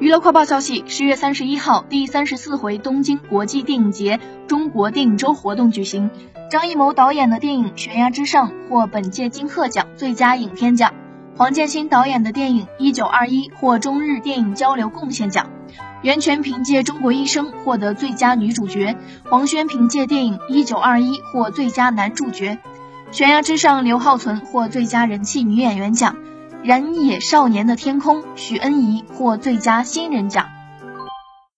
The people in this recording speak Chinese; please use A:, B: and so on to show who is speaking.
A: 娱乐快报消息：十月三十一号，第三十四回东京国际电影节中国电影周活动举行。张艺谋导演的电影《悬崖之上》获本届金鹤奖最佳影片奖，黄建新导演的电影《一九二一》获中日电影交流贡献奖，袁泉凭借《中国医生》获得最佳女主角，黄轩凭借电影《一九二一》获最佳男主角，《悬崖之上》刘浩存获最佳人气女演员奖。燃野少年的天空，许恩怡获最佳新人奖。